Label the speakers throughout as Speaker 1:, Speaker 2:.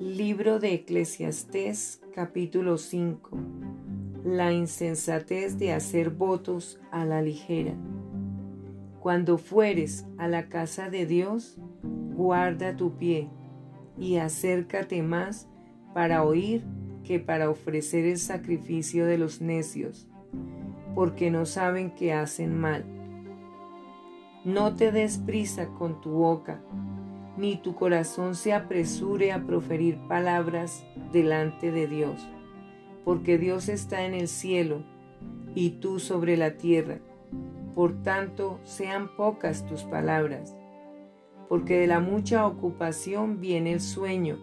Speaker 1: Libro de Eclesiastés capítulo 5 La insensatez de hacer votos a la ligera. Cuando fueres a la casa de Dios, guarda tu pie y acércate más para oír que para ofrecer el sacrificio de los necios, porque no saben que hacen mal. No te des prisa con tu boca ni tu corazón se apresure a proferir palabras delante de Dios, porque Dios está en el cielo y tú sobre la tierra. Por tanto, sean pocas tus palabras, porque de la mucha ocupación viene el sueño,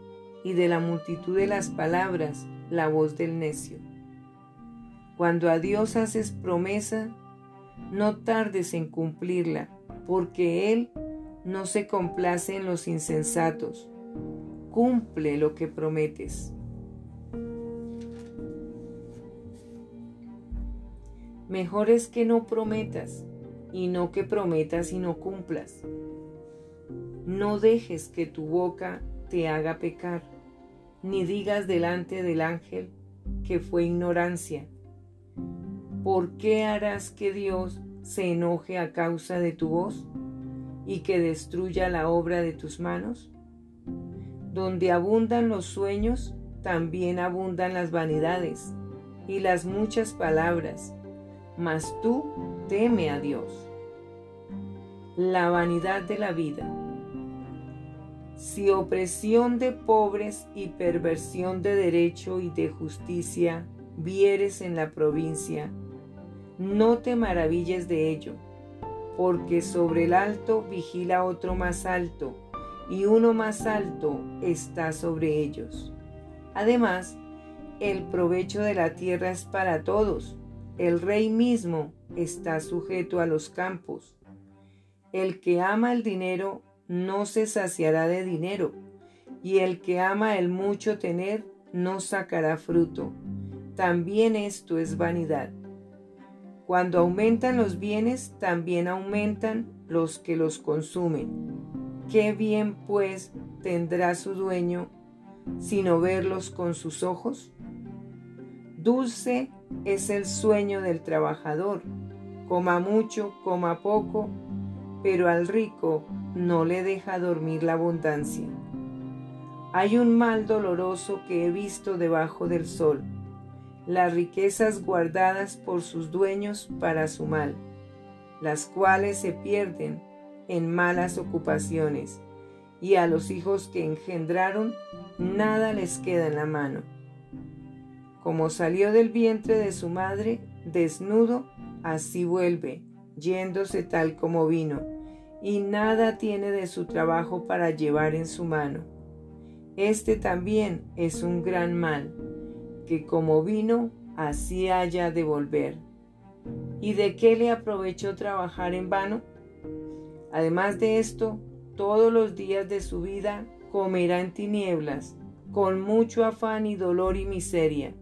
Speaker 1: y de la multitud de las palabras la voz del necio. Cuando a Dios haces promesa, no tardes en cumplirla, porque Él no se complace en los insensatos. Cumple lo que prometes. Mejor es que no prometas y no que prometas y no cumplas. No dejes que tu boca te haga pecar, ni digas delante del ángel que fue ignorancia. ¿Por qué harás que Dios se enoje a causa de tu voz? Y que destruya la obra de tus manos? Donde abundan los sueños, también abundan las vanidades y las muchas palabras, mas tú teme a Dios. La vanidad de la vida. Si opresión de pobres y perversión de derecho y de justicia vieres en la provincia, no te maravilles de ello porque sobre el alto vigila otro más alto, y uno más alto está sobre ellos. Además, el provecho de la tierra es para todos. El rey mismo está sujeto a los campos. El que ama el dinero no se saciará de dinero, y el que ama el mucho tener no sacará fruto. También esto es vanidad. Cuando aumentan los bienes, también aumentan los que los consumen. ¿Qué bien pues tendrá su dueño sino verlos con sus ojos? Dulce es el sueño del trabajador, coma mucho, coma poco, pero al rico no le deja dormir la abundancia. Hay un mal doloroso que he visto debajo del sol las riquezas guardadas por sus dueños para su mal, las cuales se pierden en malas ocupaciones, y a los hijos que engendraron nada les queda en la mano. Como salió del vientre de su madre, desnudo, así vuelve, yéndose tal como vino, y nada tiene de su trabajo para llevar en su mano. Este también es un gran mal que como vino, así haya de volver. ¿Y de qué le aprovechó trabajar en vano? Además de esto, todos los días de su vida comerá en tinieblas, con mucho afán y dolor y miseria.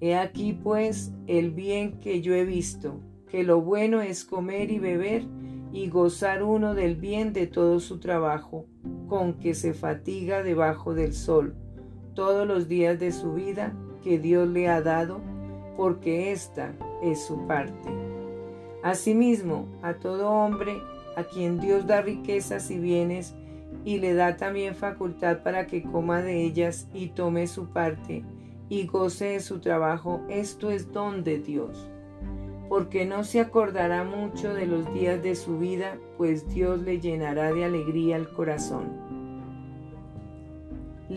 Speaker 1: He aquí pues el bien que yo he visto, que lo bueno es comer y beber y gozar uno del bien de todo su trabajo, con que se fatiga debajo del sol, todos los días de su vida que Dios le ha dado, porque esta es su parte. Asimismo, a todo hombre a quien Dios da riquezas y bienes, y le da también facultad para que coma de ellas y tome su parte, y goce de su trabajo, esto es don de Dios. Porque no se acordará mucho de los días de su vida, pues Dios le llenará de alegría el corazón.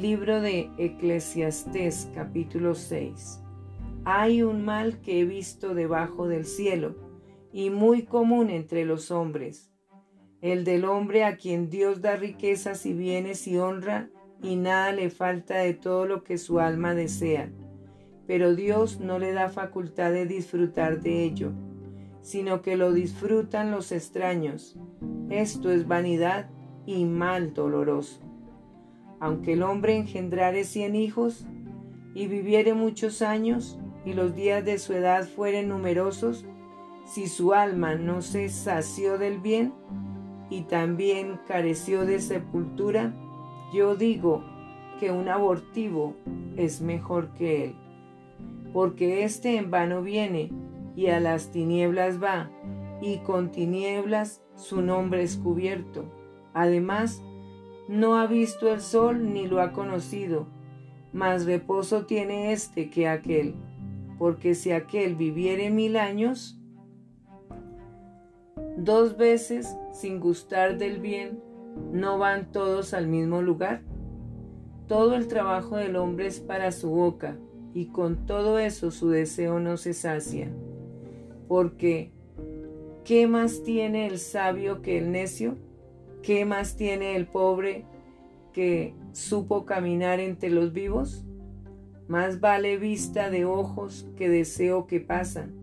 Speaker 1: Libro de Eclesiastés capítulo 6 Hay un mal que he visto debajo del cielo y muy común entre los hombres, el del hombre a quien Dios da riquezas y bienes y honra y nada le falta de todo lo que su alma desea, pero Dios no le da facultad de disfrutar de ello, sino que lo disfrutan los extraños. Esto es vanidad y mal doloroso aunque el hombre engendrare cien hijos y viviere muchos años y los días de su edad fueren numerosos, si su alma no se sació del bien y también careció de sepultura, yo digo, que un abortivo es mejor que él, porque éste en vano viene y a las tinieblas va, y con tinieblas su nombre es cubierto. Además, no ha visto el sol ni lo ha conocido, más reposo tiene éste que aquel, porque si aquel viviere mil años, dos veces sin gustar del bien, ¿no van todos al mismo lugar? Todo el trabajo del hombre es para su boca, y con todo eso su deseo no se sacia. Porque, ¿qué más tiene el sabio que el necio? ¿Qué más tiene el pobre que supo caminar entre los vivos? Más vale vista de ojos que deseo que pasan,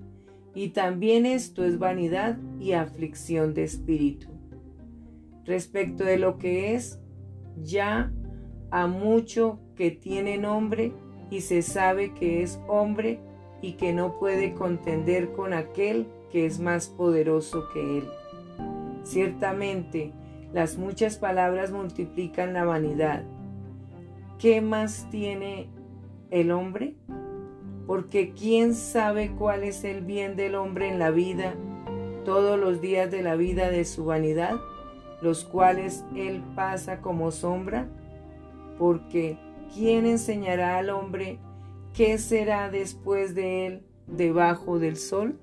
Speaker 1: y también esto es vanidad y aflicción de espíritu. Respecto de lo que es, ya a mucho que tiene nombre y se sabe que es hombre y que no puede contender con aquel que es más poderoso que él. Ciertamente, las muchas palabras multiplican la vanidad. ¿Qué más tiene el hombre? Porque ¿quién sabe cuál es el bien del hombre en la vida, todos los días de la vida de su vanidad, los cuales él pasa como sombra? porque ¿quién enseñará al hombre qué será después de él debajo del sol?